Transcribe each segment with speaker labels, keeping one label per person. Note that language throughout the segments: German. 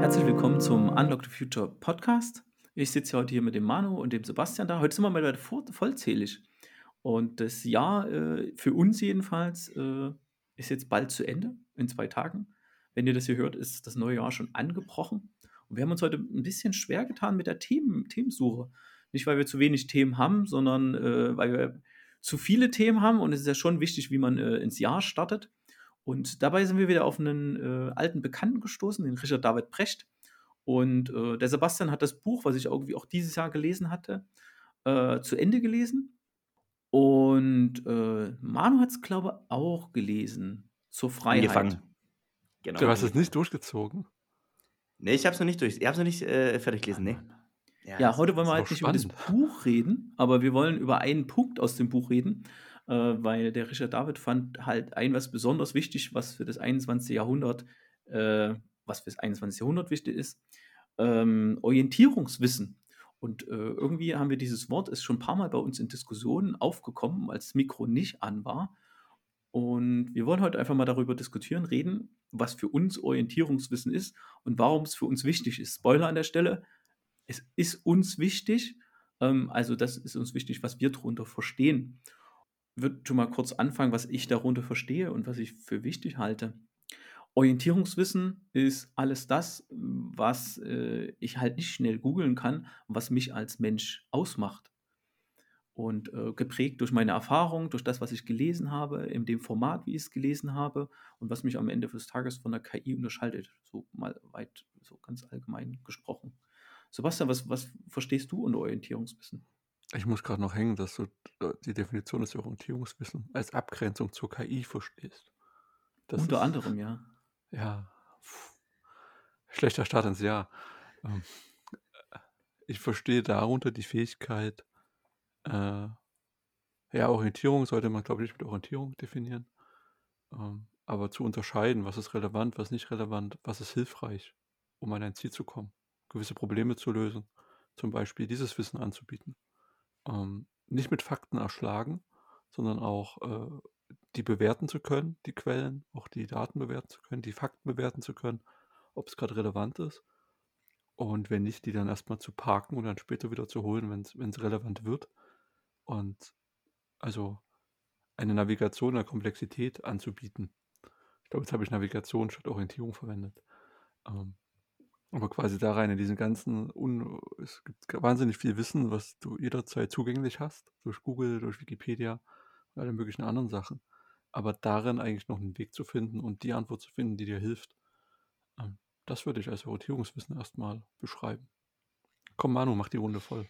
Speaker 1: Herzlich willkommen zum Unlock the Future Podcast. Ich sitze heute hier mit dem Manu und dem Sebastian da. Heute sind wir mal vollzählig. Und das Jahr äh, für uns jedenfalls äh, ist jetzt bald zu Ende, in zwei Tagen. Wenn ihr das hier hört, ist das neue Jahr schon angebrochen. Und wir haben uns heute ein bisschen schwer getan mit der Themen, Themensuche. Nicht, weil wir zu wenig Themen haben, sondern äh, weil wir zu viele Themen haben. Und es ist ja schon wichtig, wie man äh, ins Jahr startet. Und dabei sind wir wieder auf einen äh, alten Bekannten gestoßen, den Richard David Brecht. Und äh, der Sebastian hat das Buch, was ich irgendwie auch dieses Jahr gelesen hatte, äh, zu Ende gelesen. Und äh, Manu hat es, glaube ich, auch gelesen. Zur Freiheit.
Speaker 2: Angefangen.
Speaker 3: Genau. Du hast es nicht durchgezogen?
Speaker 2: Nee, ich habe es noch nicht durch. Ich habe es noch nicht äh, fertig gelesen, nee.
Speaker 1: Ja, ja heute wollen wir halt nicht spannend. über das Buch reden, aber wir wollen über einen Punkt aus dem Buch reden, äh, weil der Richard David fand halt ein was besonders wichtig, was für das 21. Jahrhundert, äh, was für das 21. Jahrhundert wichtig ist, ähm, Orientierungswissen. Und äh, irgendwie haben wir dieses Wort, ist schon ein paar Mal bei uns in Diskussionen aufgekommen, als das Mikro nicht an war. Und wir wollen heute einfach mal darüber diskutieren, reden, was für uns Orientierungswissen ist und warum es für uns wichtig ist. Spoiler an der Stelle, es ist uns wichtig, ähm, also das ist uns wichtig, was wir darunter verstehen. Ich würde schon mal kurz anfangen, was ich darunter verstehe und was ich für wichtig halte. Orientierungswissen ist alles das, was äh, ich halt nicht schnell googeln kann, was mich als Mensch ausmacht. Und äh, geprägt durch meine Erfahrung, durch das, was ich gelesen habe, in dem Format, wie ich es gelesen habe und was mich am Ende des Tages von der KI unterscheidet. So mal weit, so ganz allgemein gesprochen. Sebastian, was, was verstehst du unter Orientierungswissen?
Speaker 3: Ich muss gerade noch hängen, dass du die Definition des Orientierungswissens als Abgrenzung zur KI verstehst.
Speaker 1: Das Unter ist, anderem, ja.
Speaker 3: Ja. Schlechter Start ins Jahr. Ähm, ich verstehe darunter die Fähigkeit, äh, ja, Orientierung sollte man, glaube ich, mit Orientierung definieren. Ähm, aber zu unterscheiden, was ist relevant, was nicht relevant, was ist hilfreich, um an ein Ziel zu kommen, gewisse Probleme zu lösen, zum Beispiel dieses Wissen anzubieten. Ähm, nicht mit Fakten erschlagen, sondern auch äh, die bewerten zu können, die Quellen, auch die Daten bewerten zu können, die Fakten bewerten zu können, ob es gerade relevant ist. Und wenn nicht, die dann erstmal zu parken und dann später wieder zu holen, wenn es relevant wird. Und also eine Navigation der Komplexität anzubieten. Ich glaube, jetzt habe ich Navigation statt Orientierung verwendet. Ähm, aber quasi da rein in diesen ganzen, Un es gibt wahnsinnig viel Wissen, was du jederzeit zugänglich hast, durch Google, durch Wikipedia und alle möglichen anderen Sachen. Aber darin eigentlich noch einen Weg zu finden und die Antwort zu finden, die dir hilft, ähm, das würde ich als Orientierungswissen erstmal beschreiben. Komm, Manu, mach die Runde voll.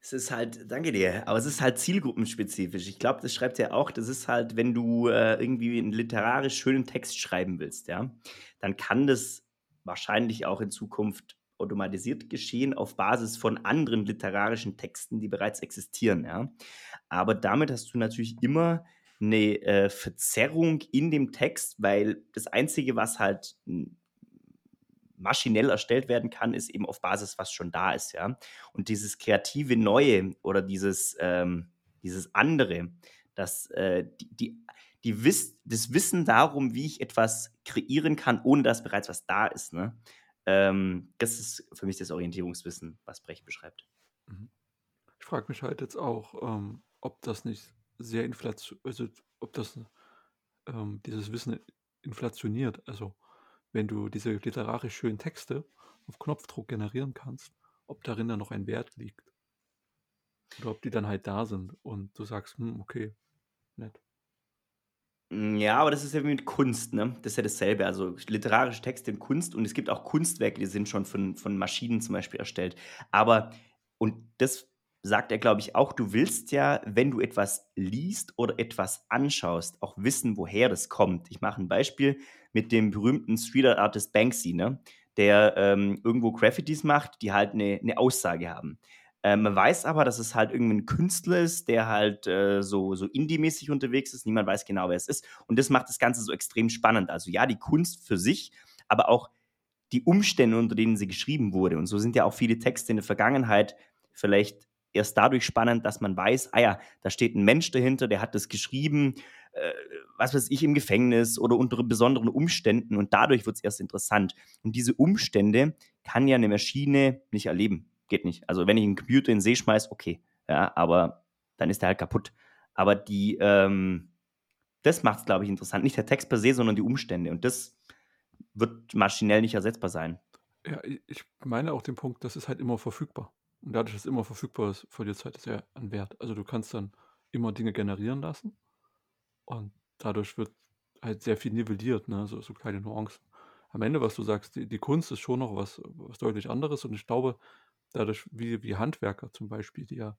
Speaker 2: Es ist halt, danke dir, aber es ist halt zielgruppenspezifisch. Ich glaube, das schreibt ja auch, das ist halt, wenn du äh, irgendwie einen literarisch schönen Text schreiben willst, ja, dann kann das wahrscheinlich auch in Zukunft automatisiert geschehen auf Basis von anderen literarischen Texten, die bereits existieren, ja. Aber damit hast du natürlich immer eine äh, Verzerrung in dem Text, weil das Einzige, was halt maschinell erstellt werden kann, ist eben auf Basis, was schon da ist, ja. Und dieses kreative Neue oder dieses, ähm, dieses andere, das, äh, die, die, die Wiss das Wissen darum, wie ich etwas kreieren kann, ohne dass bereits was da ist, ne? Ähm, das ist für mich das Orientierungswissen, was Brecht beschreibt.
Speaker 3: Mhm. Ich frage mich halt jetzt auch, ähm, ob das nicht sehr inflation, also ob das ähm, dieses Wissen inflationiert. Also wenn du diese literarisch schönen Texte auf Knopfdruck generieren kannst, ob darin dann noch ein Wert liegt. Oder ob die dann halt da sind und du sagst, hm, okay, nett.
Speaker 2: Hm, ja, aber das ist ja wie mit Kunst, ne? Das ist ja dasselbe. Also literarische Texte in Kunst und es gibt auch Kunstwerke, die sind schon von, von Maschinen zum Beispiel erstellt. Aber, und das sagt er, glaube ich, auch, du willst ja, wenn du etwas liest oder etwas anschaust, auch wissen, woher das kommt. Ich mache ein Beispiel mit dem berühmten Street Art Artist Banksy, ne? der ähm, irgendwo Graffitis macht, die halt eine, eine Aussage haben. Ähm, man weiß aber, dass es halt irgendein Künstler ist, der halt äh, so, so indie-mäßig unterwegs ist. Niemand weiß genau, wer es ist. Und das macht das Ganze so extrem spannend. Also ja, die Kunst für sich, aber auch die Umstände, unter denen sie geschrieben wurde. Und so sind ja auch viele Texte in der Vergangenheit vielleicht erst dadurch spannend, dass man weiß, ah ja, da steht ein Mensch dahinter, der hat das geschrieben äh, was weiß ich, im Gefängnis oder unter besonderen Umständen und dadurch wird es erst interessant. Und diese Umstände kann ja eine Maschine nicht erleben. Geht nicht. Also wenn ich einen Computer in den See schmeiße, okay, ja, aber dann ist der halt kaputt. Aber die, ähm, das macht es, glaube ich, interessant. Nicht der Text per se, sondern die Umstände. Und das wird maschinell nicht ersetzbar sein.
Speaker 3: Ja, ich meine auch den Punkt, das ist halt immer verfügbar. Und dadurch, dass es immer verfügbar ist, verliert es halt sehr an Wert. Also du kannst dann immer Dinge generieren lassen und dadurch wird halt sehr viel nivelliert, ne? so, so kleine Nuancen. Am Ende, was du sagst, die, die Kunst ist schon noch was, was deutlich anderes und ich glaube, dadurch, wie, wie Handwerker zum Beispiel, die ja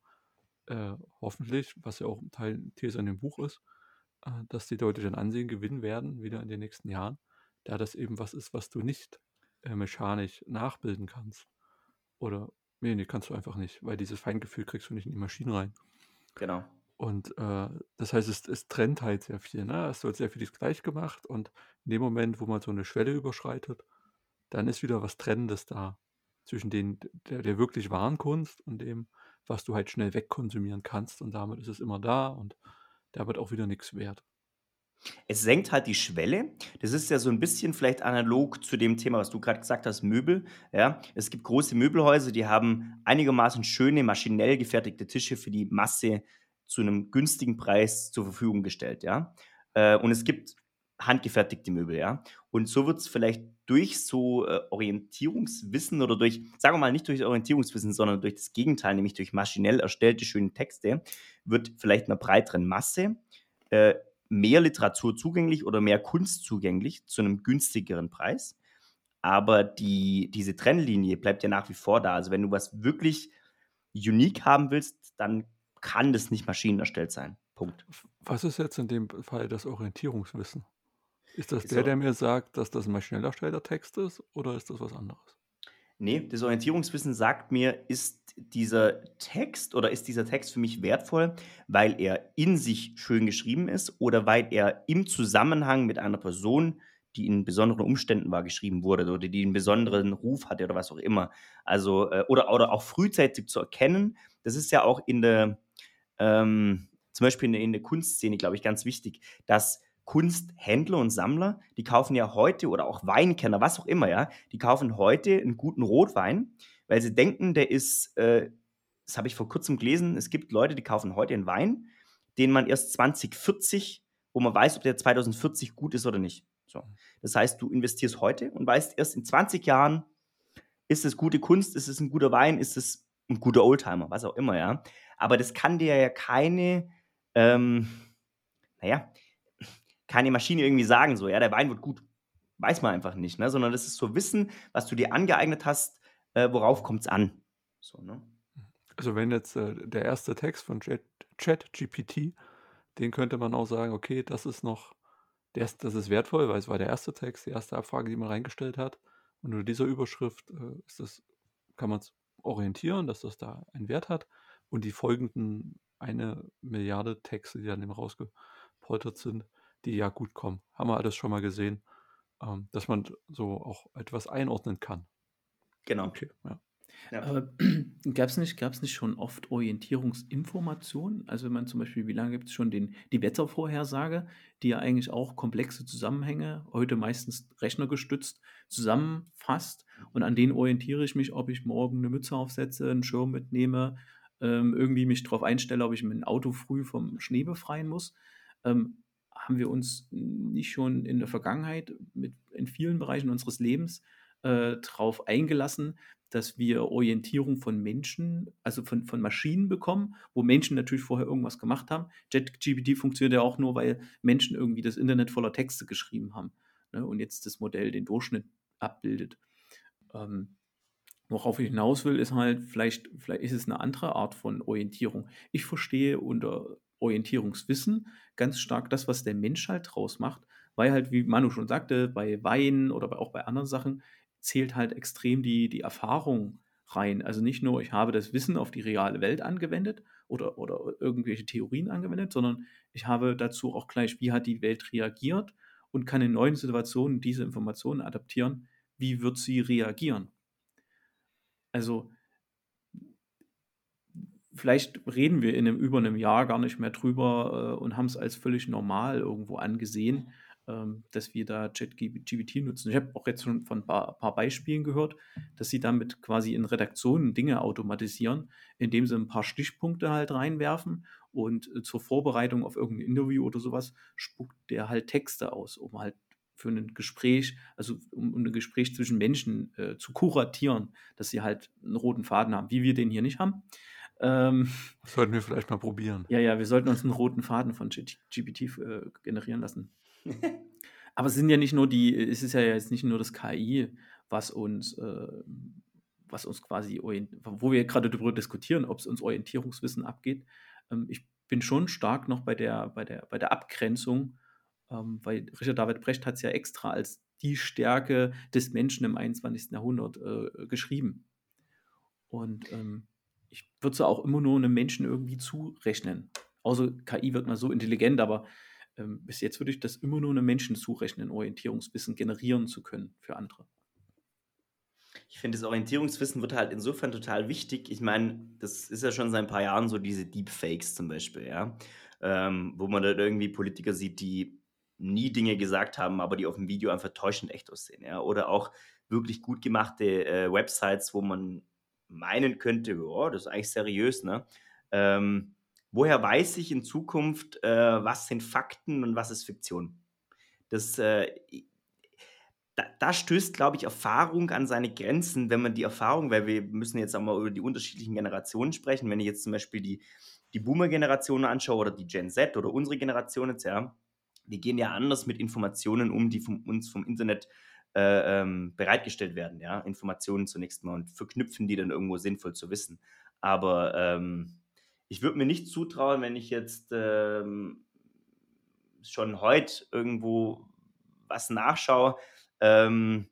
Speaker 3: äh, hoffentlich, was ja auch ein Teil These in dem Buch ist, äh, dass die deutlich an Ansehen gewinnen werden, wieder in den nächsten Jahren, da das eben was ist, was du nicht äh, mechanisch nachbilden kannst. Oder, nee, nee, kannst du einfach nicht, weil dieses Feingefühl kriegst du nicht in die Maschinen rein.
Speaker 2: Genau.
Speaker 3: Und äh, das heißt, es, es trennt halt sehr viel. Ne? Es wird sehr vieles gleich gemacht und in dem Moment, wo man so eine Schwelle überschreitet, dann ist wieder was Trennendes da zwischen den, der, der wirklich wahren Kunst und dem, was du halt schnell wegkonsumieren kannst. Und damit ist es immer da und da wird auch wieder nichts wert.
Speaker 2: Es senkt halt die Schwelle. Das ist ja so ein bisschen vielleicht analog zu dem Thema, was du gerade gesagt hast, Möbel. Ja, es gibt große Möbelhäuser, die haben einigermaßen schöne, maschinell gefertigte Tische für die Masse zu einem günstigen Preis zur Verfügung gestellt. Ja, äh, und es gibt handgefertigte Möbel. Ja, und so wird es vielleicht durch so äh, Orientierungswissen oder durch, sagen wir mal, nicht durch Orientierungswissen, sondern durch das Gegenteil, nämlich durch maschinell erstellte schöne Texte, wird vielleicht einer breiteren Masse äh, mehr Literatur zugänglich oder mehr Kunst zugänglich zu einem günstigeren Preis. Aber die, diese Trennlinie bleibt ja nach wie vor da. Also wenn du was wirklich unique haben willst, dann kann das nicht maschinenerstellt sein. Punkt.
Speaker 3: Was ist jetzt in dem Fall das Orientierungswissen? Ist das der, der mir sagt, dass das ein maschinell erstellter Text ist oder ist das was anderes?
Speaker 2: Nee, das Orientierungswissen sagt mir, ist dieser Text oder ist dieser Text für mich wertvoll, weil er in sich schön geschrieben ist oder weil er im Zusammenhang mit einer Person, die in besonderen Umständen war, geschrieben wurde oder die einen besonderen Ruf hatte oder was auch immer. Also, äh, oder, oder auch frühzeitig zu erkennen. Das ist ja auch in der, ähm, zum Beispiel in der, in der Kunstszene, glaube ich, ganz wichtig, dass Kunsthändler und Sammler, die kaufen ja heute oder auch Weinkenner, was auch immer, ja, die kaufen heute einen guten Rotwein, weil sie denken, der ist, äh, das habe ich vor kurzem gelesen, es gibt Leute, die kaufen heute einen Wein, den man erst 2040, wo man weiß, ob der 2040 gut ist oder nicht. So. Das heißt, du investierst heute und weißt erst in 20 Jahren, ist es gute Kunst, ist es ein guter Wein, ist es ein guter Oldtimer, was auch immer, ja. Aber das kann dir ja keine, ähm, naja, keine Maschine irgendwie sagen, so, ja, der Wein wird gut. Weiß man einfach nicht, ne? sondern das ist so Wissen, was du dir angeeignet hast, äh, worauf kommt es an. So, ne?
Speaker 3: Also wenn jetzt äh, der erste Text von ChatGPT, den könnte man auch sagen, okay, das ist noch, das, das ist wertvoll, weil es war der erste Text, die erste Abfrage, die man reingestellt hat. Und unter dieser Überschrift äh, ist das, kann man es orientieren, dass das da einen Wert hat. Und die folgenden eine Milliarde Texte, die dann eben rausgepoltert sind, die ja gut kommen. Haben wir alles schon mal gesehen, ähm, dass man so auch etwas einordnen kann.
Speaker 2: Genau.
Speaker 3: Okay, ja.
Speaker 1: Ja. Gab es nicht, gab's nicht schon oft Orientierungsinformationen? Also wenn man zum Beispiel, wie lange gibt es schon den, die Wettervorhersage, die ja eigentlich auch komplexe Zusammenhänge, heute meistens rechnergestützt, zusammenfasst und an denen orientiere ich mich, ob ich morgen eine Mütze aufsetze, einen Schirm mitnehme, ähm, irgendwie mich darauf einstelle, ob ich mein Auto früh vom Schnee befreien muss. Ähm, haben wir uns nicht schon in der Vergangenheit mit, in vielen Bereichen unseres Lebens äh, darauf eingelassen, dass wir Orientierung von Menschen, also von, von Maschinen bekommen, wo Menschen natürlich vorher irgendwas gemacht haben. JetGPT funktioniert ja auch nur, weil Menschen irgendwie das Internet voller Texte geschrieben haben ne, und jetzt das Modell den Durchschnitt abbildet. Ähm, worauf ich hinaus will, ist halt, vielleicht, vielleicht ist es eine andere Art von Orientierung. Ich verstehe unter Orientierungswissen ganz stark das, was der Mensch halt draus macht, weil halt, wie Manu schon sagte, bei Wein oder auch bei anderen Sachen zählt halt extrem die, die Erfahrung rein. Also nicht nur, ich habe das Wissen auf die reale Welt angewendet oder, oder irgendwelche Theorien angewendet, sondern ich habe dazu auch gleich, wie hat die Welt reagiert und kann in neuen Situationen diese Informationen adaptieren, wie wird sie reagieren. Also vielleicht reden wir in einem, über einem Jahr gar nicht mehr drüber äh, und haben es als völlig normal irgendwo angesehen, ähm, dass wir da ChatGPT nutzen. Ich habe auch jetzt schon von ein paar, paar, Beispielen gehört, dass sie damit quasi in Redaktionen Dinge automatisieren, indem sie ein paar Stichpunkte halt reinwerfen und äh, zur Vorbereitung auf irgendein Interview oder sowas spuckt der halt Texte aus, um halt für ein Gespräch, also um, um ein Gespräch zwischen Menschen äh, zu kuratieren, dass sie halt einen roten Faden haben, wie wir den hier nicht haben.
Speaker 3: Ähm, sollten wir vielleicht mal probieren.
Speaker 1: Ja, ja, wir sollten uns einen roten Faden von GPT äh, generieren lassen. Aber es sind ja nicht nur die, es ist ja jetzt nicht nur das KI, was uns, äh, was uns quasi, wo wir gerade darüber diskutieren, ob es uns Orientierungswissen abgeht. Ähm, ich bin schon stark noch bei der, bei der, bei der Abgrenzung, ähm, weil Richard David Brecht hat es ja extra als die Stärke des Menschen im 21. Jahrhundert äh, geschrieben. Und ähm, ich würde es auch immer nur einem Menschen irgendwie zurechnen. Außer KI wird mal so intelligent, aber ähm, bis jetzt würde ich das immer nur einem Menschen zurechnen, Orientierungswissen generieren zu können für andere.
Speaker 2: Ich finde, das Orientierungswissen wird halt insofern total wichtig. Ich meine, das ist ja schon seit ein paar Jahren so diese Deepfakes zum Beispiel, ja. Ähm, wo man dann irgendwie Politiker sieht, die nie Dinge gesagt haben, aber die auf dem Video einfach täuschend echt aussehen, ja. Oder auch wirklich gut gemachte äh, Websites, wo man meinen könnte, oh, das ist eigentlich seriös, ne? Ähm, woher weiß ich in Zukunft, äh, was sind Fakten und was ist Fiktion? Das, äh, da, da, stößt, glaube ich, Erfahrung an seine Grenzen, wenn man die Erfahrung, weil wir müssen jetzt auch mal über die unterschiedlichen Generationen sprechen, wenn ich jetzt zum Beispiel die, die Boomer-Generation anschaue oder die Gen Z oder unsere Generation jetzt, ja, die gehen ja anders mit Informationen um, die von uns vom Internet äh, ähm, bereitgestellt werden, ja, Informationen zunächst mal und verknüpfen die dann irgendwo sinnvoll zu wissen. Aber ähm, ich würde mir nicht zutrauen, wenn ich jetzt ähm, schon heute irgendwo was nachschaue, ähm,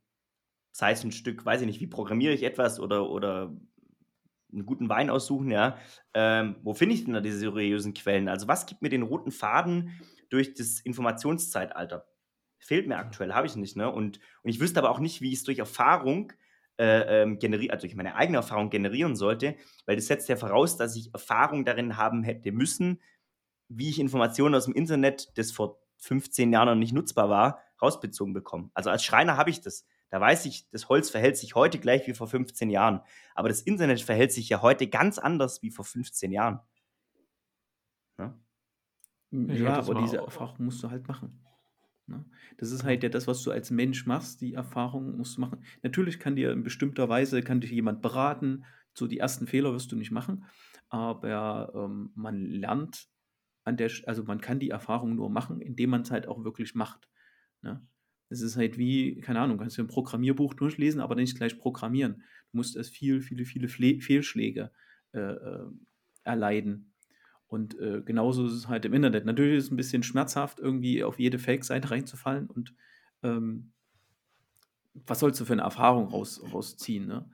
Speaker 2: sei es ein Stück, weiß ich nicht, wie programmiere ich etwas oder, oder einen guten Wein aussuchen, ja. Ähm, wo finde ich denn da diese seriösen Quellen? Also was gibt mir den roten Faden durch das Informationszeitalter? Fehlt mir aktuell, habe ich nicht, ne? Und, und ich wüsste aber auch nicht, wie ich es durch Erfahrung äh, ähm, generieren, also durch meine eigene Erfahrung generieren sollte, weil das setzt ja voraus, dass ich Erfahrung darin haben hätte müssen, wie ich Informationen aus dem Internet, das vor 15 Jahren noch nicht nutzbar war, rausbezogen bekomme. Also als Schreiner habe ich das. Da weiß ich, das Holz verhält sich heute gleich wie vor 15 Jahren. Aber das Internet verhält sich ja heute ganz anders wie vor 15 Jahren.
Speaker 1: Ne? Ja, ja aber diese Erfahrung musst du halt machen. Ne? Das ist halt ja das, was du als Mensch machst, die Erfahrung musst du machen. Natürlich kann dir in bestimmter Weise, kann dich jemand beraten, so die ersten Fehler wirst du nicht machen, aber ähm, man lernt an der, also man kann die Erfahrung nur machen, indem man es halt auch wirklich macht. Ne? Das ist halt wie, keine Ahnung, kannst du ein Programmierbuch durchlesen, aber nicht gleich programmieren. Du musst erst viel, viele, viele Fehlschläge äh, äh erleiden. Und äh, genauso ist es halt im Internet. Natürlich ist es ein bisschen schmerzhaft, irgendwie auf jede Fake-Seite reinzufallen und ähm, was sollst du für eine Erfahrung raus, rausziehen, ne?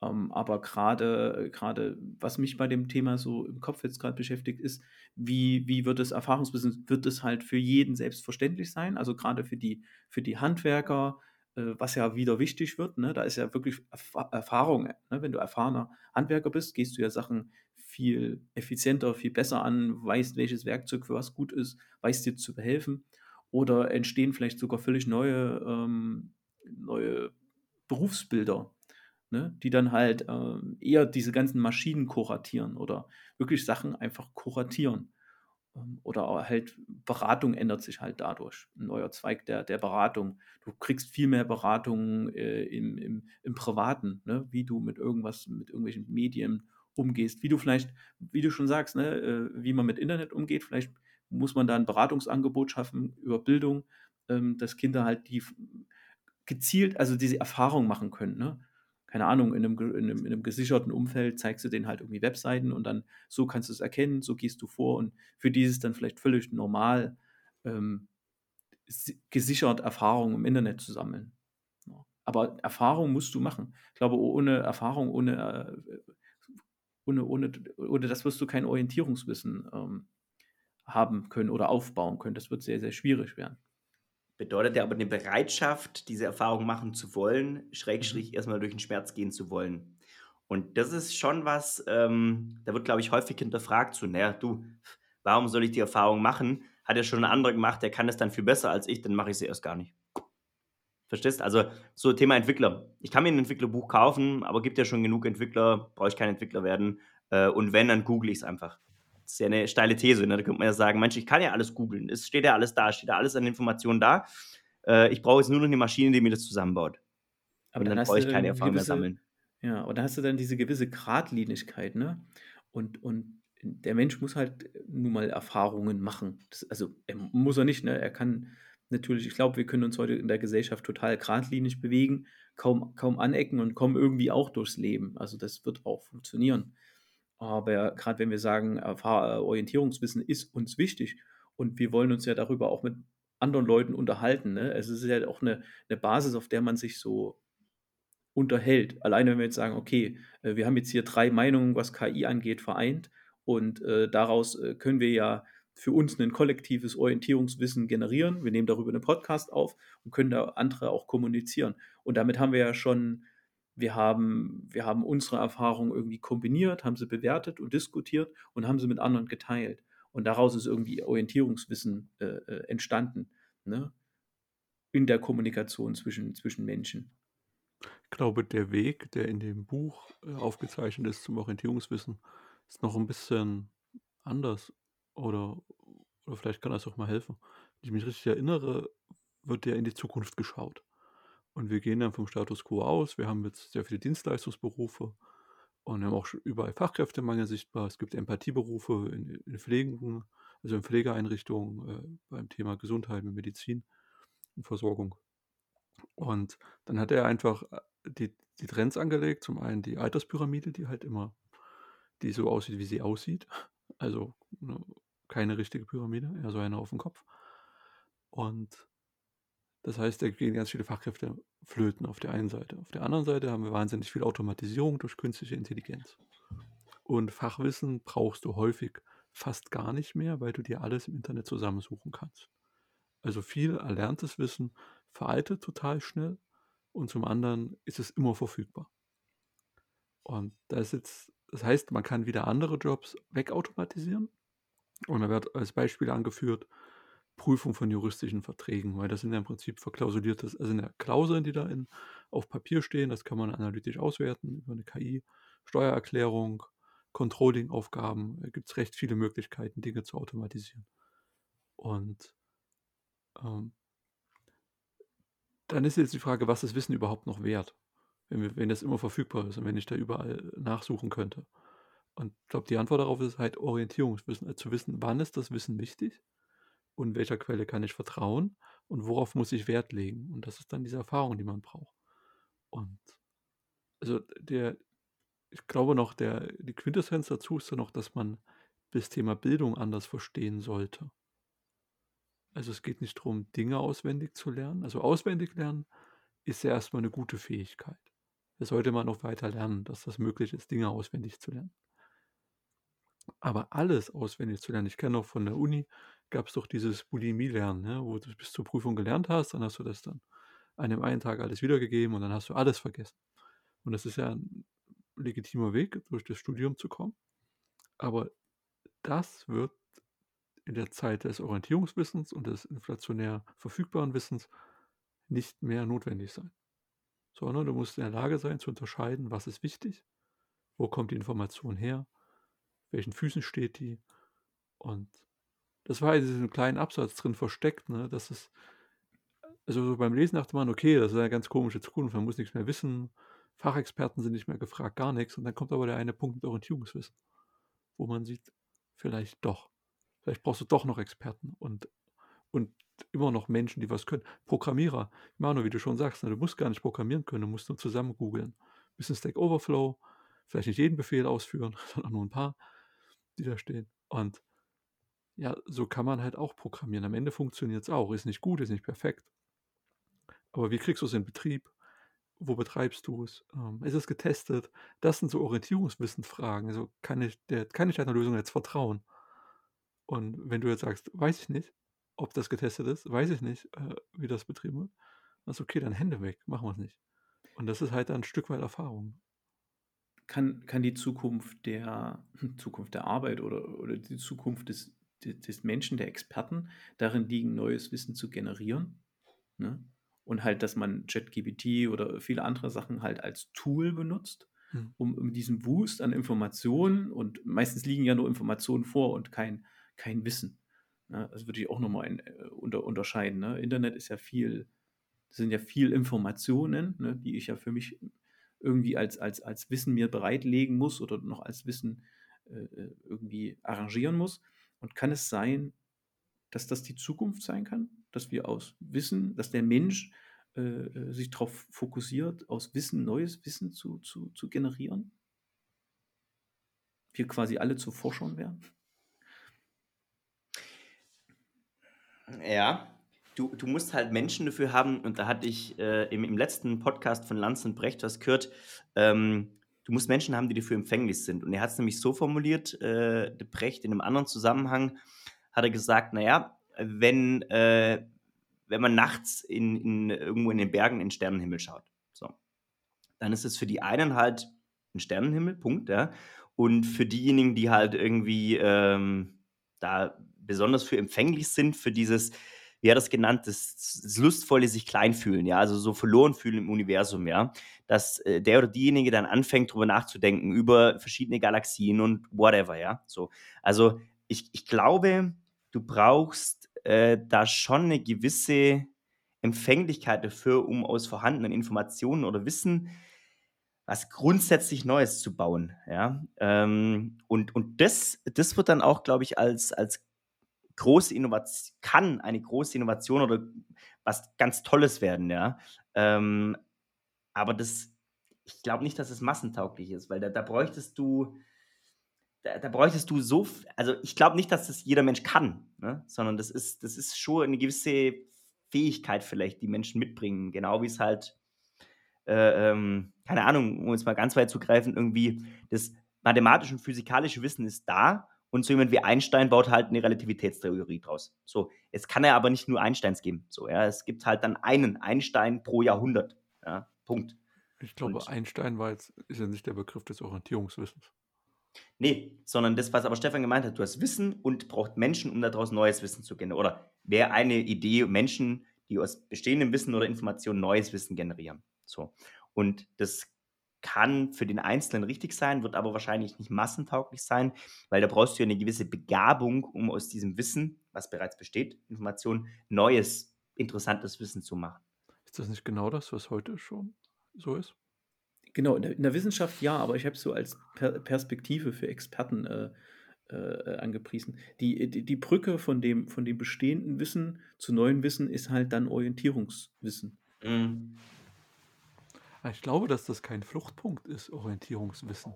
Speaker 1: Ähm, aber gerade, was mich bei dem Thema so im Kopf jetzt gerade beschäftigt, ist, wie, wie wird das Erfahrungswissen, wird es halt für jeden selbstverständlich sein? Also gerade für die, für die Handwerker, äh, was ja wieder wichtig wird, ne? Da ist ja wirklich Erf Erfahrung, ne? Wenn du erfahrener Handwerker bist, gehst du ja Sachen viel effizienter, viel besser an, weißt, welches Werkzeug für was gut ist, weißt dir zu behelfen. Oder entstehen vielleicht sogar völlig neue, ähm, neue Berufsbilder, ne, die dann halt ähm, eher diese ganzen Maschinen kuratieren oder wirklich Sachen einfach kuratieren. Ähm, oder halt Beratung ändert sich halt dadurch. Ein neuer Zweig der, der Beratung. Du kriegst viel mehr Beratung äh, im, im, im Privaten, ne? wie du mit irgendwas, mit irgendwelchen Medien umgehst, wie du vielleicht, wie du schon sagst, ne, äh, wie man mit Internet umgeht, vielleicht muss man da ein Beratungsangebot schaffen über Bildung, ähm, dass Kinder halt die gezielt, also diese Erfahrung machen können. Ne? Keine Ahnung, in einem, in, einem, in einem gesicherten Umfeld zeigst du denen halt irgendwie Webseiten und dann so kannst du es erkennen, so gehst du vor und für dieses dann vielleicht völlig normal ähm, gesichert Erfahrungen im Internet zu sammeln. Aber Erfahrung musst du machen. Ich glaube, ohne Erfahrung, ohne äh, ohne, ohne, ohne das wirst du kein Orientierungswissen ähm, haben können oder aufbauen können. Das wird sehr, sehr schwierig werden.
Speaker 2: Bedeutet ja aber eine Bereitschaft, diese Erfahrung machen zu wollen, Schrägstrich mhm. erstmal durch den Schmerz gehen zu wollen. Und das ist schon was, ähm, da wird, glaube ich, häufig hinterfragt so, naja, du, warum soll ich die Erfahrung machen? Hat ja schon ein anderer gemacht, der kann es dann viel besser als ich, dann mache ich sie erst gar nicht. Verstehst? Also so Thema Entwickler. Ich kann mir ein Entwicklerbuch kaufen, aber gibt ja schon genug Entwickler, brauche ich kein Entwickler werden. Äh, und wenn, dann google ich es einfach. Das ist ja eine steile These. Ne? Da könnte man ja sagen, Mensch, ich kann ja alles googeln. Es steht ja alles da, steht ja alles an Informationen da. Äh, ich brauche jetzt nur noch eine Maschine, die mir das zusammenbaut.
Speaker 1: Aber und dann, dann brauche ich keine Erfahrung gewisse, mehr sammeln. Ja, und da hast du dann diese gewisse Gradlinigkeit, ne? Und, und der Mensch muss halt nun mal Erfahrungen machen. Das, also er muss er nicht, ne? Er kann natürlich, ich glaube, wir können uns heute in der Gesellschaft total geradlinig bewegen, kaum, kaum anecken und kommen irgendwie auch durchs Leben. Also das wird auch funktionieren. Aber gerade wenn wir sagen, Orientierungswissen ist uns wichtig und wir wollen uns ja darüber auch mit anderen Leuten unterhalten. Ne? Es ist ja auch eine, eine Basis, auf der man sich so unterhält. Alleine wenn wir jetzt sagen, okay, äh, wir haben jetzt hier drei Meinungen, was KI angeht, vereint und äh, daraus äh, können wir ja für uns ein kollektives Orientierungswissen generieren. Wir nehmen darüber einen Podcast auf und können da andere auch kommunizieren. Und damit haben wir ja schon, wir haben, wir haben unsere Erfahrungen irgendwie kombiniert, haben sie bewertet und diskutiert und haben sie mit anderen geteilt. Und daraus ist irgendwie Orientierungswissen äh, äh entstanden, ne? in der Kommunikation zwischen, zwischen Menschen.
Speaker 3: Ich glaube, der Weg, der in dem Buch äh, aufgezeichnet ist zum Orientierungswissen, ist noch ein bisschen anders oder, oder vielleicht kann das auch mal helfen. Wenn ich mich richtig erinnere, wird ja in die Zukunft geschaut. Und wir gehen dann vom Status quo aus. Wir haben jetzt sehr viele Dienstleistungsberufe und haben auch überall Fachkräftemangel sichtbar. Es gibt Empathieberufe in, in Pflegen, also in Pflegeeinrichtungen äh, beim Thema Gesundheit und Medizin und Versorgung. Und dann hat er einfach äh, die, die Trends angelegt. Zum einen die Alterspyramide, die halt immer, die so aussieht, wie sie aussieht. Also ne, keine richtige Pyramide, eher so eine auf dem Kopf. Und das heißt, da gehen ganz viele Fachkräfte flöten auf der einen Seite. Auf der anderen Seite haben wir wahnsinnig viel Automatisierung durch künstliche Intelligenz. Und Fachwissen brauchst du häufig fast gar nicht mehr, weil du dir alles im Internet zusammensuchen kannst. Also viel erlerntes Wissen veraltet total schnell und zum anderen ist es immer verfügbar. Und das, jetzt, das heißt, man kann wieder andere Jobs wegautomatisieren, und da wird als Beispiel angeführt, Prüfung von juristischen Verträgen, weil das sind ja im Prinzip verklausuliertes, also sind ja Klauseln, die da in, auf Papier stehen, das kann man analytisch auswerten über eine KI, Steuererklärung, Controlling-Aufgaben, da gibt es recht viele Möglichkeiten, Dinge zu automatisieren. Und ähm, dann ist jetzt die Frage, was ist Wissen überhaupt noch wert, wenn, wir, wenn das immer verfügbar ist und wenn ich da überall nachsuchen könnte. Und ich glaube, die Antwort darauf ist halt Orientierungswissen, also zu wissen, wann ist das Wissen wichtig und welcher Quelle kann ich vertrauen und worauf muss ich Wert legen. Und das ist dann diese Erfahrung, die man braucht. Und also der, ich glaube noch, der, die Quintessenz dazu ist ja noch, dass man das Thema Bildung anders verstehen sollte. Also es geht nicht darum, Dinge auswendig zu lernen. Also auswendig lernen ist ja erstmal eine gute Fähigkeit. Das sollte man noch weiter lernen, dass das möglich ist, Dinge auswendig zu lernen. Aber alles auswendig zu lernen. Ich kenne auch von der Uni, gab es doch dieses Bulimie-Lernen, ne, wo du bis zur Prüfung gelernt hast, dann hast du das dann an dem einen Tag alles wiedergegeben und dann hast du alles vergessen. Und das ist ja ein legitimer Weg, durch das Studium zu kommen. Aber das wird in der Zeit des Orientierungswissens und des inflationär verfügbaren Wissens nicht mehr notwendig sein. Sondern du musst in der Lage sein zu unterscheiden, was ist wichtig, wo kommt die Information her, welchen Füßen steht die. Und das war in diesem kleinen Absatz drin versteckt, ne? dass es, also so beim Lesen dachte man, okay, das ist eine ganz komische Zukunft, man muss nichts mehr wissen, Fachexperten sind nicht mehr gefragt, gar nichts. Und dann kommt aber der eine Punkt mit Orientierungswissen, wo man sieht, vielleicht doch. Vielleicht brauchst du doch noch Experten und, und immer noch Menschen, die was können. Programmierer, Manu, wie du schon sagst, ne, du musst gar nicht programmieren können, du musst nur zusammen googeln. Bisschen Stack Overflow, vielleicht nicht jeden Befehl ausführen, sondern nur ein paar die da stehen. Und ja, so kann man halt auch programmieren. Am Ende funktioniert es auch. Ist nicht gut, ist nicht perfekt. Aber wie kriegst du es in Betrieb? Wo betreibst du es? Ähm, ist es getestet? Das sind so Orientierungswissensfragen. Also kann ich, der, kann ich deiner Lösung jetzt vertrauen? Und wenn du jetzt sagst, weiß ich nicht, ob das getestet ist, weiß ich nicht, äh, wie das betrieben wird, dann ist okay, dann Hände weg, machen wir es nicht. Und das ist halt ein Stück weit Erfahrung.
Speaker 1: Kann, kann die Zukunft der, Zukunft der Arbeit oder, oder die Zukunft des, des Menschen, der Experten darin liegen, neues Wissen zu generieren. Ne? Und halt, dass man ChatGPT oder viele andere Sachen halt als Tool benutzt, hm. um, um diesen Wust an Informationen und meistens liegen ja nur Informationen vor und kein, kein Wissen. Ne? Das würde ich auch nochmal ein, äh, unter, unterscheiden. Ne? Internet ist ja viel, sind ja viel Informationen, ne, die ich ja für mich irgendwie als, als, als Wissen mir bereitlegen muss oder noch als Wissen äh, äh, irgendwie arrangieren muss. Und kann es sein, dass das die Zukunft sein kann? Dass wir aus Wissen, dass der Mensch äh, äh sich darauf fokussiert, aus Wissen neues Wissen zu, zu, zu generieren? Wir quasi alle zu Forschern werden?
Speaker 2: Ja, du, du musst halt Menschen dafür haben, und da hatte ich äh, im, im letzten Podcast von Lanz und Brecht was gehört, ähm, du musst Menschen haben, die dafür empfänglich sind. Und er hat es nämlich so formuliert, äh, Brecht in einem anderen Zusammenhang, hat er gesagt, naja, wenn, äh, wenn man nachts in, in, irgendwo in den Bergen in den Sternenhimmel schaut, so, dann ist es für die einen halt ein Sternenhimmel, Punkt, ja. Und für diejenigen, die halt irgendwie ähm, da besonders für empfänglich sind, für dieses, wie hat das genannt, das, das lustvolle sich klein fühlen, ja, also so verloren fühlen im Universum, ja, dass äh, der oder diejenige dann anfängt, darüber nachzudenken, über verschiedene Galaxien und whatever, ja, so. Also ich, ich glaube, du brauchst äh, da schon eine gewisse Empfänglichkeit dafür, um aus vorhandenen Informationen oder Wissen was grundsätzlich Neues zu bauen, ja, ähm, und, und das, das wird dann auch, glaube ich, als, als große Innovation, kann eine große Innovation oder was ganz Tolles werden, ja. Ähm, aber das, ich glaube nicht, dass es massentauglich ist, weil da, da bräuchtest du, da, da, bräuchtest du so, also ich glaube nicht, dass das jeder Mensch kann, ne? sondern das ist, das ist schon eine gewisse Fähigkeit vielleicht, die Menschen mitbringen, genau wie es halt, äh, ähm, keine Ahnung, um jetzt mal ganz weit zu greifen, irgendwie das mathematische und physikalische Wissen ist da und so jemand wie Einstein baut halt eine Relativitätstheorie draus. So, jetzt kann er aber nicht nur Einsteins geben. So, ja, es gibt halt dann einen Einstein pro Jahrhundert. Ja, Punkt.
Speaker 3: Ich glaube, und, Einstein war jetzt, ist ja nicht der Begriff des Orientierungswissens.
Speaker 2: Nee, sondern das, was aber Stefan gemeint hat, du hast Wissen und braucht Menschen, um daraus neues Wissen zu generieren. Oder wäre eine Idee, Menschen, die aus bestehendem Wissen oder Informationen neues Wissen generieren. So. Und das kann für den Einzelnen richtig sein, wird aber wahrscheinlich nicht massentauglich sein, weil da brauchst du ja eine gewisse Begabung, um aus diesem Wissen, was bereits besteht, Information, neues, interessantes Wissen zu machen.
Speaker 3: Ist das nicht genau das, was heute schon so ist?
Speaker 1: Genau, in der, in der Wissenschaft ja, aber ich habe es so als per Perspektive für Experten äh, äh, angepriesen. Die, die, die Brücke von dem, von dem bestehenden Wissen zu neuem Wissen ist halt dann Orientierungswissen. Mhm.
Speaker 3: Ich glaube, dass das kein Fluchtpunkt ist, Orientierungswissen.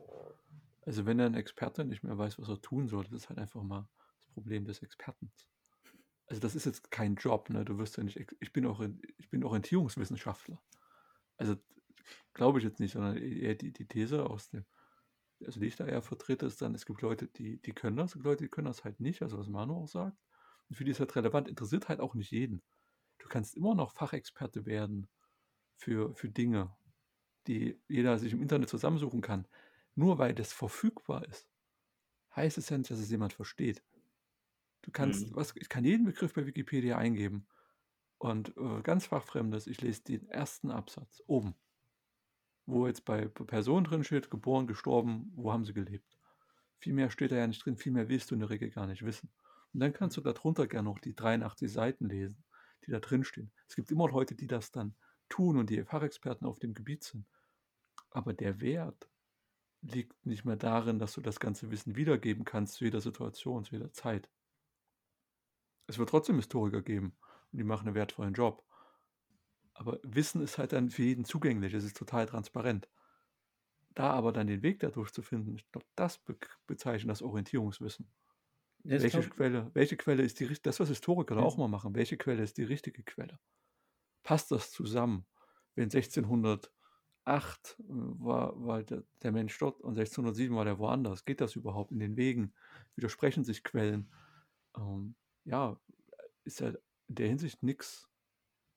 Speaker 3: Also wenn ein Experte nicht mehr weiß, was er tun soll, das ist halt einfach mal das Problem des Experten. Also das ist jetzt kein Job, ne? Du wirst ja nicht, ich bin, auch, ich bin Orientierungswissenschaftler. Also glaube ich jetzt nicht, sondern eher die, die These aus dem, also die ich da eher vertrete, ist dann, es gibt Leute, die, die können das, gibt Leute, die können das halt nicht, also was Manu auch sagt. Und für die ist halt relevant, interessiert halt auch nicht jeden. Du kannst immer noch Fachexperte werden für, für Dinge die jeder sich im Internet zusammensuchen kann, nur weil das verfügbar ist, heißt es ja nicht, dass es jemand versteht. Du kannst, mhm. was, ich kann jeden Begriff bei Wikipedia eingeben und äh, ganz fachfremdes, ich lese den ersten Absatz oben, wo jetzt bei Personen drin steht, geboren, gestorben, wo haben sie gelebt. Viel mehr steht da ja nicht drin, viel mehr willst du in der Regel gar nicht wissen. Und dann kannst du darunter gerne noch die 83 Seiten lesen, die da drin stehen. Es gibt immer Leute, die das dann tun und die Fachexperten auf dem Gebiet sind. Aber der Wert liegt nicht mehr darin, dass du das ganze Wissen wiedergeben kannst zu jeder Situation, zu jeder Zeit. Es wird trotzdem Historiker geben und die machen einen wertvollen Job. Aber Wissen ist halt dann für jeden zugänglich, es ist total transparent. Da aber dann den Weg dadurch zu finden, ich glaube, das be bezeichnet das Orientierungswissen. Das welche, Quelle, welche Quelle ist die das, was Historiker da auch mal machen, welche Quelle ist die richtige Quelle? Passt das zusammen? Wenn 1608 äh, war, war der, der Mensch dort und 1607 war der woanders, geht das überhaupt in den Wegen? Widersprechen sich Quellen? Ähm, ja, ist ja in der Hinsicht nichts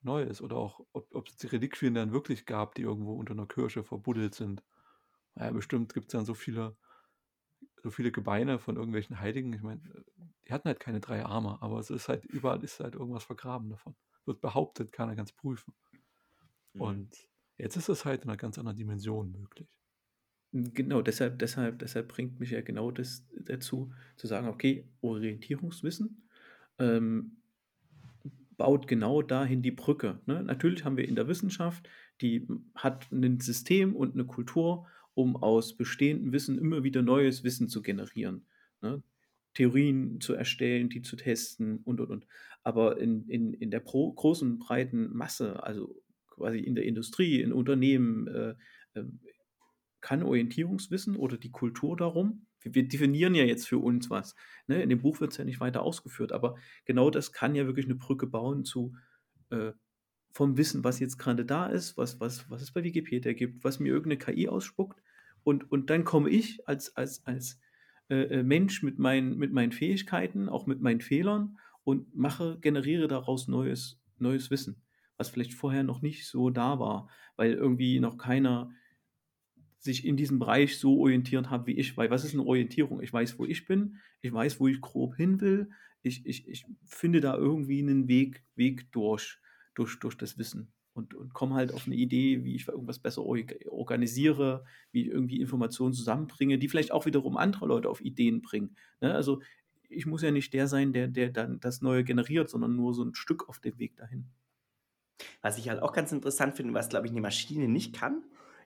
Speaker 3: Neues oder auch, ob, es die Reliquien dann wirklich gab, die irgendwo unter einer Kirche verbuddelt sind naja, bestimmt gibt es dann so viele, so viele Gebeine von irgendwelchen Heiligen. Ich meine, die hatten halt keine drei Arme, aber es ist halt, überall ist halt irgendwas vergraben davon. Wird behauptet, keiner kann es prüfen. Mhm. Und jetzt ist es halt in einer ganz anderen Dimension möglich.
Speaker 1: Genau, deshalb, deshalb, deshalb bringt mich ja genau das dazu, zu sagen, okay, Orientierungswissen ähm, baut genau dahin die Brücke. Ne? Natürlich haben wir in der Wissenschaft, die hat ein System und eine Kultur, um aus bestehendem Wissen immer wieder neues Wissen zu generieren. Ne? Theorien zu erstellen, die zu testen und und und. Aber in, in, in der pro, großen, breiten Masse, also quasi in der Industrie, in Unternehmen, äh, äh, kann Orientierungswissen oder die Kultur darum, wir definieren ja jetzt für uns was. Ne? In dem Buch wird es ja nicht weiter ausgeführt, aber genau das kann ja wirklich eine Brücke bauen zu äh, vom Wissen, was jetzt gerade da ist, was, was, was es bei Wikipedia gibt, was mir irgendeine KI ausspuckt. Und, und dann komme ich als, als, als äh, äh, Mensch mit, mein, mit meinen Fähigkeiten, auch mit meinen Fehlern und mache, generiere daraus neues, neues Wissen, was vielleicht vorher noch nicht so da war, weil irgendwie noch keiner sich in diesem Bereich so orientiert hat wie ich. Weil was ist eine Orientierung? Ich weiß, wo ich bin, ich weiß, wo ich grob hin will, ich, ich, ich finde da irgendwie einen Weg, Weg durch, durch, durch das Wissen und, und komme halt auf eine Idee, wie ich irgendwas besser organisiere, wie ich irgendwie Informationen zusammenbringe, die vielleicht auch wiederum andere Leute auf Ideen bringen. Ne? Also ich muss ja nicht der sein, der, der dann das Neue generiert, sondern nur so ein Stück auf dem Weg dahin.
Speaker 2: Was ich halt auch ganz interessant finde, was, glaube ich, eine Maschine nicht kann,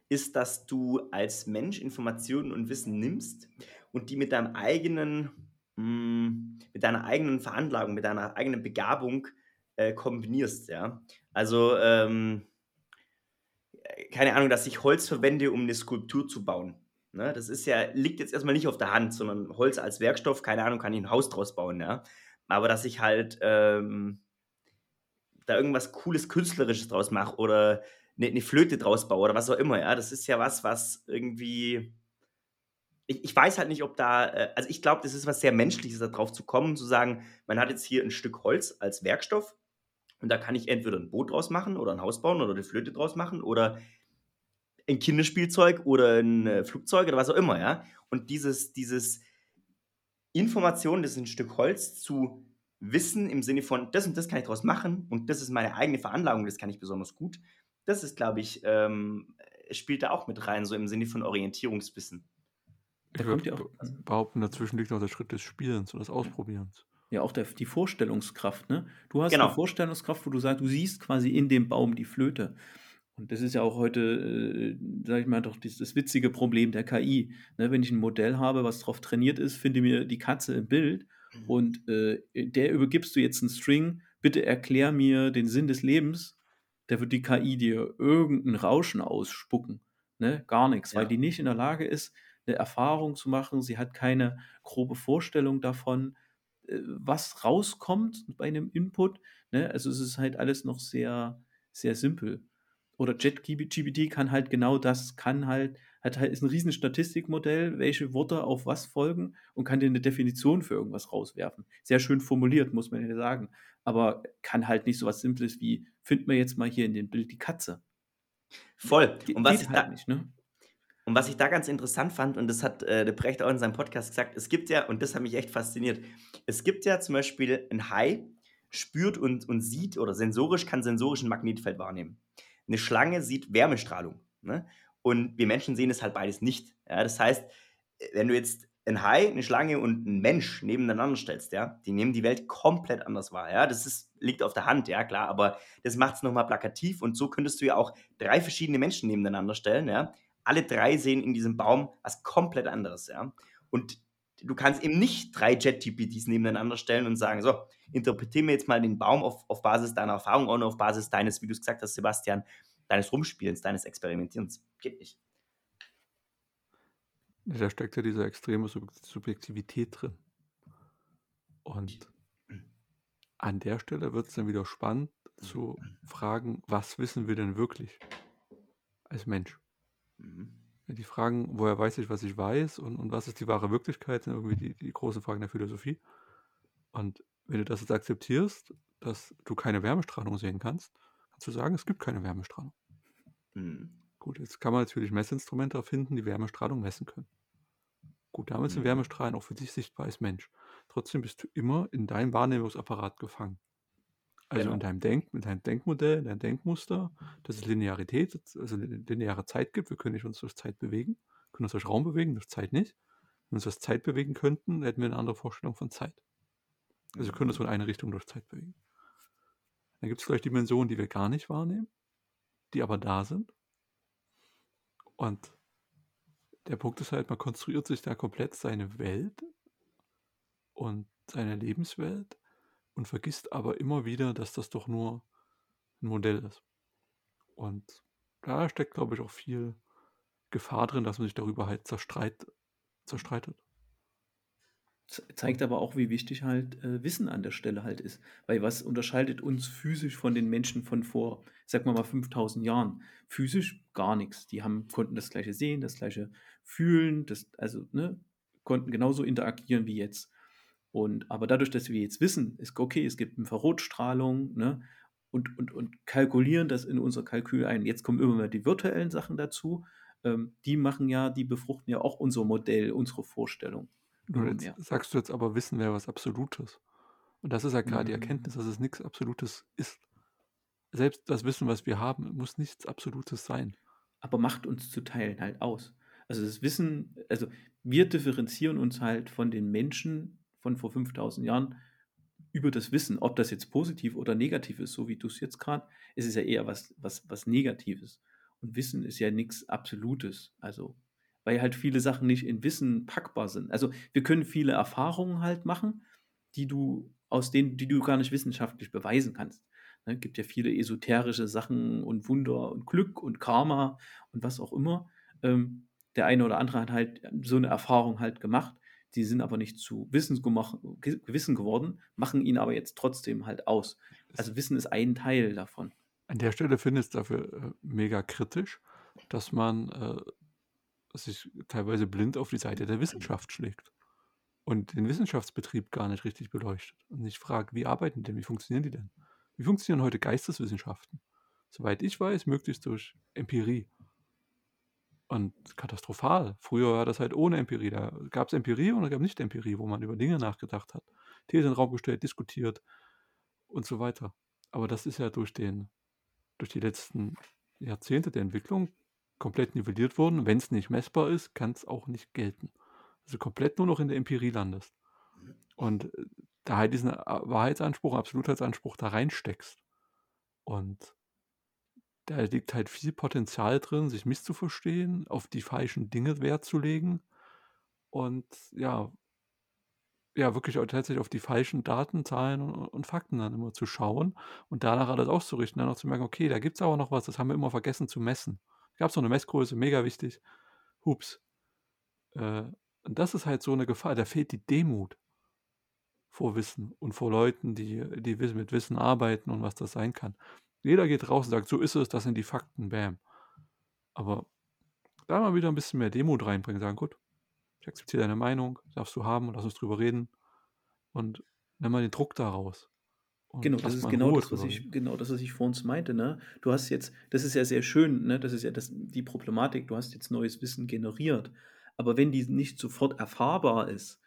Speaker 2: ist, dass du als Mensch Informationen und Wissen nimmst und die mit deinem eigenen, mh, hm, mit deiner eigenen Veranlagung, mit deiner eigenen Begabung äh, kombinierst, ja. Also, ähm, keine Ahnung, dass ich Holz verwende, um eine Skulptur zu bauen. Ne? Das ist ja, liegt jetzt erstmal nicht auf der Hand, sondern Holz als Werkstoff, keine Ahnung, kann ich ein Haus draus bauen, ja. Aber dass ich halt ähm, da irgendwas Cooles, Künstlerisches draus mache oder eine, eine Flöte draus baue oder was auch immer, ja. Das ist ja was, was irgendwie. Ich, ich weiß halt nicht, ob da, äh, also ich glaube, das ist was sehr Menschliches, da drauf zu kommen, zu sagen, man hat jetzt hier ein Stück Holz als Werkstoff und da kann ich entweder ein Boot draus machen oder ein Haus bauen oder eine Flöte draus machen oder ein Kinderspielzeug oder ein äh, Flugzeug oder was auch immer, ja. Und dieses, dieses Information, das ist ein Stück Holz zu wissen im Sinne von, das und das kann ich draus machen und das ist meine eigene Veranlagung, das kann ich besonders gut das ist, glaube ich, ähm, spielt da auch mit rein, so im Sinne von Orientierungswissen.
Speaker 3: Da kommt ja auch, behaupten, dazwischen liegt noch der Schritt des Spielens und des Ausprobierens.
Speaker 1: Ja, auch der, die Vorstellungskraft, ne? Du hast genau. eine Vorstellungskraft, wo du sagst, du siehst quasi in dem Baum die Flöte. Und das ist ja auch heute, äh, sag ich mal, doch das, das witzige Problem der KI. Ne? Wenn ich ein Modell habe, was darauf trainiert ist, finde mir die Katze im Bild mhm. und äh, der übergibst du jetzt einen String, bitte erklär mir den Sinn des Lebens da wird die KI dir irgendein Rauschen ausspucken. Ne? Gar nichts, ja. weil die nicht in der Lage ist, eine Erfahrung zu machen. Sie hat keine grobe Vorstellung davon, was rauskommt bei einem Input. Ne? Also es ist halt alles noch sehr, sehr simpel. Oder JetGPT kann halt genau das, kann halt, hat halt, ist ein riesen Statistikmodell, welche Worte auf was folgen und kann dir eine Definition für irgendwas rauswerfen. Sehr schön formuliert, muss man ja sagen aber kann halt nicht so was Simples wie, finden wir jetzt mal hier in dem Bild die Katze.
Speaker 2: Voll. Und was, halt da, nicht, ne? Und was ich da ganz interessant fand, und das hat äh, der Brecht auch in seinem Podcast gesagt, es gibt ja, und das hat mich echt fasziniert, es gibt ja zum Beispiel ein Hai, spürt und, und sieht oder sensorisch kann sensorisch ein Magnetfeld wahrnehmen. Eine Schlange sieht Wärmestrahlung. Ne? Und wir Menschen sehen es halt beides nicht. Ja? Das heißt, wenn du jetzt ein Hai, eine Schlange und ein Mensch nebeneinander stellst, ja, die nehmen die Welt komplett anders wahr. Ja, das ist, liegt auf der Hand, ja, klar, aber das macht es nochmal plakativ und so könntest du ja auch drei verschiedene Menschen nebeneinander stellen, ja. Alle drei sehen in diesem Baum was komplett anderes, ja. Und du kannst eben nicht drei Jet-GPTs nebeneinander stellen und sagen, so, interpretiere mir jetzt mal den Baum auf, auf Basis deiner Erfahrung und auf Basis deines, wie du es gesagt hast, Sebastian, deines Rumspielens, deines Experimentierens. Geht nicht.
Speaker 3: Da steckt ja diese extreme Subjektivität drin. Und an der Stelle wird es dann wieder spannend zu fragen, was wissen wir denn wirklich als Mensch? Mhm. Die Fragen, woher weiß ich, was ich weiß und, und was ist die wahre Wirklichkeit, sind irgendwie die, die großen Fragen der Philosophie. Und wenn du das jetzt akzeptierst, dass du keine Wärmestrahlung sehen kannst, kannst du sagen, es gibt keine Wärmestrahlung.
Speaker 2: Mhm.
Speaker 3: Gut, jetzt kann man natürlich Messinstrumente erfinden, die Wärmestrahlung messen können. Gut, damit sind
Speaker 2: Mhm.
Speaker 3: Wärmestrahlen auch für dich sichtbar als Mensch. Trotzdem bist du immer in deinem Wahrnehmungsapparat gefangen. Also in
Speaker 2: Genau.
Speaker 3: deinem Denk, in deinem Denkmodell, in deinem Denkmuster, dass es Linearität, also eine lineare Zeit gibt. Wir können nicht uns durch Zeit bewegen, wir können uns durch Raum bewegen, durch Zeit nicht. Wenn wir uns durch Zeit bewegen könnten, hätten wir eine andere Vorstellung von Zeit. Also wir können uns von einer Richtung durch Zeit bewegen. Dann gibt es vielleicht Dimensionen, die wir gar nicht wahrnehmen, die aber da sind. Und der Punkt ist halt, man konstruiert sich da komplett seine Welt und seine Lebenswelt und vergisst aber immer wieder, dass das doch nur ein Modell ist. Und da steckt, glaube ich, auch viel Gefahr drin, dass man sich darüber halt zerstreit, zerstreitet.
Speaker 1: Zeigt aber auch, wie wichtig halt äh, Wissen an der Stelle halt ist. Weil was unterscheidet uns physisch von den Menschen von vor, sag mal mal, 5000 Jahren? Physisch gar nichts. Die haben, konnten das Gleiche sehen, das Gleiche fühlen, das, also, ne, konnten genauso interagieren wie jetzt. Und, aber dadurch, dass wir jetzt wissen, ist okay, es gibt Infrarotstrahlung, ne, und, und, und kalkulieren das in unser Kalkül ein. Jetzt kommen immer mehr die virtuellen Sachen dazu. Ähm, die machen ja, die befruchten ja auch unser Modell, unsere Vorstellung.
Speaker 3: Nur jetzt sagst du jetzt aber, Wissen wäre was Absolutes. Und das ist ja gerade die
Speaker 1: Mm.
Speaker 3: Erkenntnis, dass es nichts Absolutes ist. Selbst das Wissen, was wir haben, muss nichts Absolutes sein.
Speaker 1: aber macht uns zu Teilen halt aus. Also das Wissen, also wir differenzieren uns halt von den Menschen von vor 5000 Jahren über das Wissen, ob das jetzt positiv oder negativ ist, so wie du es jetzt gerade, ist es ja eher was, was, was Negatives. Und Wissen ist ja nichts Absolutes. Also, weil halt viele Sachen nicht in Wissen packbar sind. Also wir können viele Erfahrungen halt machen, die du, aus denen, die du gar nicht wissenschaftlich beweisen kannst. Ne, gibt ja viele esoterische Sachen und Wunder und Glück und Karma und was auch immer. Ähm, der eine oder andere hat halt so eine Erfahrung halt gemacht. Die sind aber nicht zu Wissen, geworden, machen ihn aber jetzt trotzdem halt aus. Also Wissen ist ein Teil davon.
Speaker 3: An der Stelle finde ich es dafür äh, mega kritisch, dass man äh, sich teilweise blind auf die Seite der Wissenschaft schlägt und den Wissenschaftsbetrieb gar nicht richtig beleuchtet und nicht fragt, wie arbeiten die denn, wie funktionieren die denn? Wie funktionieren heute Geisteswissenschaften? Soweit ich weiß, möglichst durch Empirie. Und katastrophal. Früher war das halt ohne Empirie. Da gab es Empirie und da gab es nicht Empirie, wo man über Dinge nachgedacht hat, These in den Raum gestellt, diskutiert und so weiter. Aber das ist ja durch, den, durch die letzten Jahrzehnte der Entwicklung komplett nivelliert worden. Wenn es nicht messbar ist, kann es auch nicht gelten. Also komplett nur noch in der Empirie landest. Und äh, da halt diesen äh, Wahrheitsanspruch, Absolutheitsanspruch da reinsteckst. Und da liegt halt viel Potenzial drin, sich misszuverstehen, auf die falschen Dinge Wert zu legen und ja, ja, wirklich auch tatsächlich auf die falschen Daten, Zahlen und, und Fakten dann immer zu schauen und danach alles auszurichten, dann auch zu merken, okay, da gibt es aber noch was, das haben wir immer vergessen zu messen. Gab es noch eine Messgröße, mega wichtig. Hups. Äh, und das ist halt so eine Gefahr, da fehlt die Demut vor Wissen und vor Leuten, die, die mit Wissen arbeiten und was das sein kann. Jeder geht raus und sagt, so ist es, das sind die Fakten, bam. Aber da mal wieder ein bisschen mehr Demut reinbringen, sagen, gut, ich akzeptiere deine Meinung, darfst du haben und lass uns drüber reden. Und nimm mal den Druck daraus.
Speaker 1: Genau, das ist genau
Speaker 3: Ruhe
Speaker 1: das, was ich, genau das, was ich vor uns meinte, ne? Du hast jetzt, das ist ja sehr schön, ne? Das ist ja das, die Problematik, du hast jetzt neues Wissen generiert. Aber wenn die nicht sofort erfahrbar ist,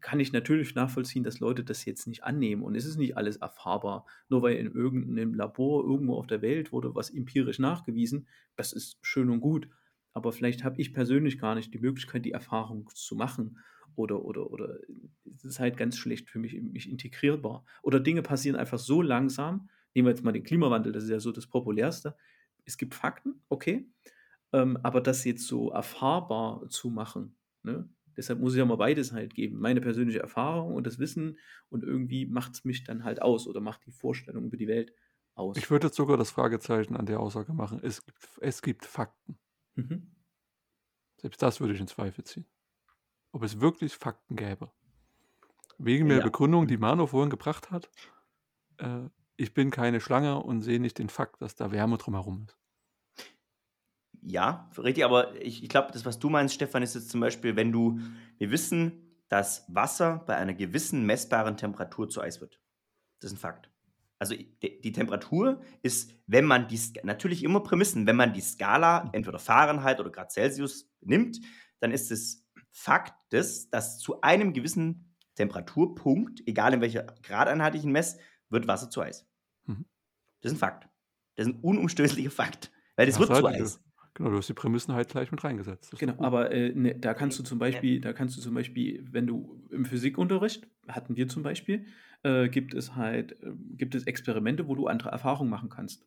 Speaker 1: kann ich natürlich nachvollziehen, dass Leute das jetzt nicht annehmen. Und es ist nicht alles erfahrbar. Nur weil in irgendeinem Labor irgendwo auf der Welt wurde was empirisch nachgewiesen, das ist schön und gut. Aber vielleicht habe ich persönlich gar nicht die Möglichkeit, die Erfahrung zu machen. Oder, oder, oder es ist halt ganz schlecht für mich, mich integrierbar. Oder Dinge passieren einfach so langsam. Nehmen wir jetzt mal den Klimawandel, das ist ja so das Populärste. Es gibt Fakten, okay. Ähm, aber das jetzt so erfahrbar zu machen, ne? Deshalb muss es ja mal beides halt geben. Meine persönliche Erfahrung und das Wissen und irgendwie macht es mich dann halt aus oder macht die Vorstellung über die Welt aus.
Speaker 3: Ich würde jetzt sogar das Fragezeichen an der Aussage machen, es gibt, es gibt Fakten.
Speaker 1: Mhm.
Speaker 3: Selbst das würde ich in Zweifel ziehen. Ob es wirklich Fakten gäbe. Wegen der
Speaker 2: Ja.
Speaker 3: Begründung, die Mano vorhin gebracht hat, äh, ich bin keine Schlange und sehe nicht den Fakt, dass da Wärme drumherum ist.
Speaker 2: Ja, richtig, aber ich, ich glaube, das, was du meinst, Stefan, ist jetzt zum Beispiel, wenn du, wir wissen, dass Wasser bei einer gewissen messbaren Temperatur zu Eis wird. Das ist ein Fakt. Also die, die Temperatur ist, wenn man die, natürlich immer Prämissen, wenn man die Skala, entweder Fahrenheit oder Grad Celsius nimmt, dann ist es Fakt, des, dass zu einem gewissen Temperaturpunkt, egal in welcher Gradeinheit ich ihn messe, wird Wasser zu Eis. Mhm. Das ist ein Fakt. Das ist ein unumstößlicher Fakt. Weil das Ach, wird zu Eis.
Speaker 3: Genau, du hast die Prämissen halt gleich mit reingesetzt.
Speaker 1: Genau, aber äh, ne, da kannst du zum Beispiel, da kannst du zum Beispiel, wenn du im Physikunterricht, hatten wir zum Beispiel, äh, gibt es halt, äh, gibt es Experimente, wo du andere Erfahrungen machen kannst.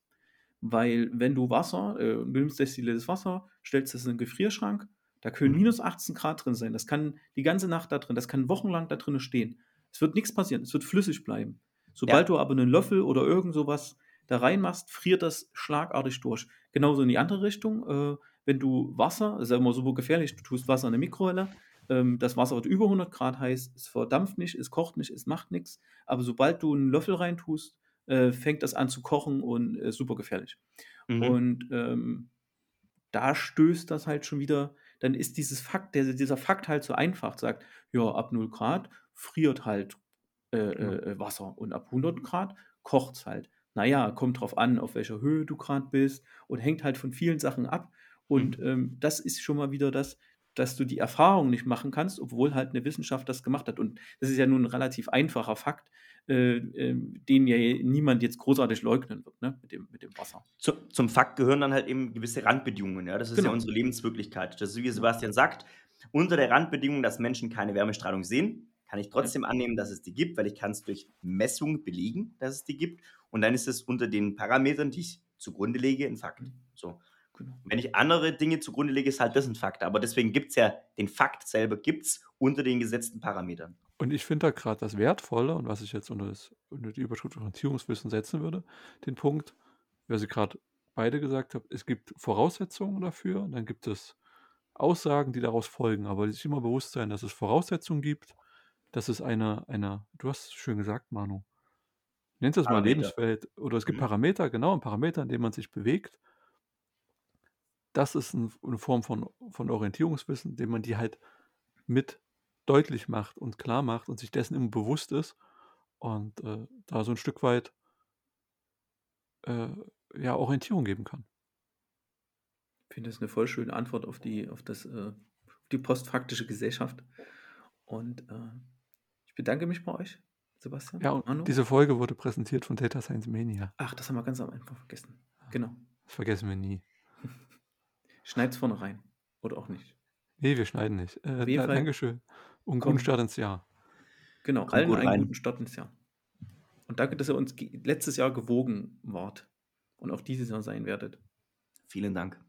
Speaker 1: Weil wenn du Wasser, äh, du nimmst destilliertes Wasser, stellst es in den Gefrierschrank, da können mhm. minus 18 Grad drin sein. Das kann die ganze Nacht da drin, das kann wochenlang da drin stehen. Es wird nichts passieren, es wird flüssig bleiben. Sobald ja. du aber einen Löffel oder irgend sowas da reinmachst, friert das schlagartig durch. Genauso in die andere Richtung. Äh, wenn du Wasser, das ist ja immer super gefährlich, du tust Wasser in eine Mikrowelle, ähm, das Wasser wird über 100 Grad heiß, es verdampft nicht, es kocht nicht, es macht nichts. Aber sobald du einen Löffel reintust, äh, fängt das an zu kochen und äh, super gefährlich. Mhm. Und ähm, da stößt das halt schon wieder, dann ist dieses Fakt, der, dieser Fakt halt so einfach, sagt, ja, ab 0 Grad friert halt äh, äh, Wasser und ab 100 Grad kocht es halt naja, kommt drauf an, auf welcher Höhe du gerade bist und hängt halt von vielen Sachen ab. Und mhm. ähm, das ist schon mal wieder das, dass du die Erfahrung nicht machen kannst, obwohl halt eine Wissenschaft das gemacht hat. Und das ist ja nun ein relativ einfacher Fakt, äh, äh, den ja niemand jetzt großartig leugnen wird, ne? mit, dem, mit dem Wasser.
Speaker 2: Zu, zum Fakt gehören dann halt eben gewisse Randbedingungen. Ja? Das ist genau. ja unsere Lebenswirklichkeit. Das ist, wie Sebastian sagt, unter der Randbedingung, dass Menschen keine Wärmestrahlung sehen, kann ich trotzdem annehmen, dass es die gibt, weil ich kann es durch Messung belegen, dass es die gibt. Und dann ist es unter den Parametern, die ich zugrunde lege, ein Fakt. Mhm. So. Genau. Wenn ich andere Dinge zugrunde lege, ist halt das ein Fakt. Aber deswegen gibt es ja, den Fakt selber gibt es unter den gesetzten Parametern.
Speaker 3: Und ich finde da gerade das Wertvolle und was ich jetzt unter, das, unter die Überschrift Orientierungswissen setzen würde, den Punkt, was ich gerade beide gesagt habe, es gibt Voraussetzungen dafür und dann gibt es Aussagen, die daraus folgen. Aber sich immer bewusst sein, dass es Voraussetzungen gibt dass es eine, eine, du hast schön gesagt, Manu, nennt es mal Lebenswelt, oder es gibt mhm. Parameter, genau, ein Parameter, in dem man sich bewegt. Das ist ein, eine Form von, von Orientierungswissen, dem man die halt mit deutlich macht und klar macht und sich dessen immer bewusst ist und äh, da so ein Stück weit äh, ja, Orientierung geben kann.
Speaker 1: Ich finde das eine voll schöne Antwort auf die, auf das, äh, auf die postfaktische Gesellschaft. Und äh, ich bedanke mich bei euch, Sebastian.
Speaker 3: Ja, und Manu. diese Folge wurde präsentiert von Data Science Mania.
Speaker 1: Ach, das haben wir ganz am Anfang vergessen. Genau.
Speaker 3: Das vergessen wir nie.
Speaker 1: Schneid's vorne rein. Oder auch nicht.
Speaker 3: Nee, wir schneiden nicht. Äh, da, Dankeschön. Und guten Start ins Jahr.
Speaker 1: Genau, Kommt allen einen rein. guten Start ins Jahr. Und danke, dass ihr uns letztes Jahr gewogen wart und auch dieses Jahr sein werdet.
Speaker 2: Vielen Dank.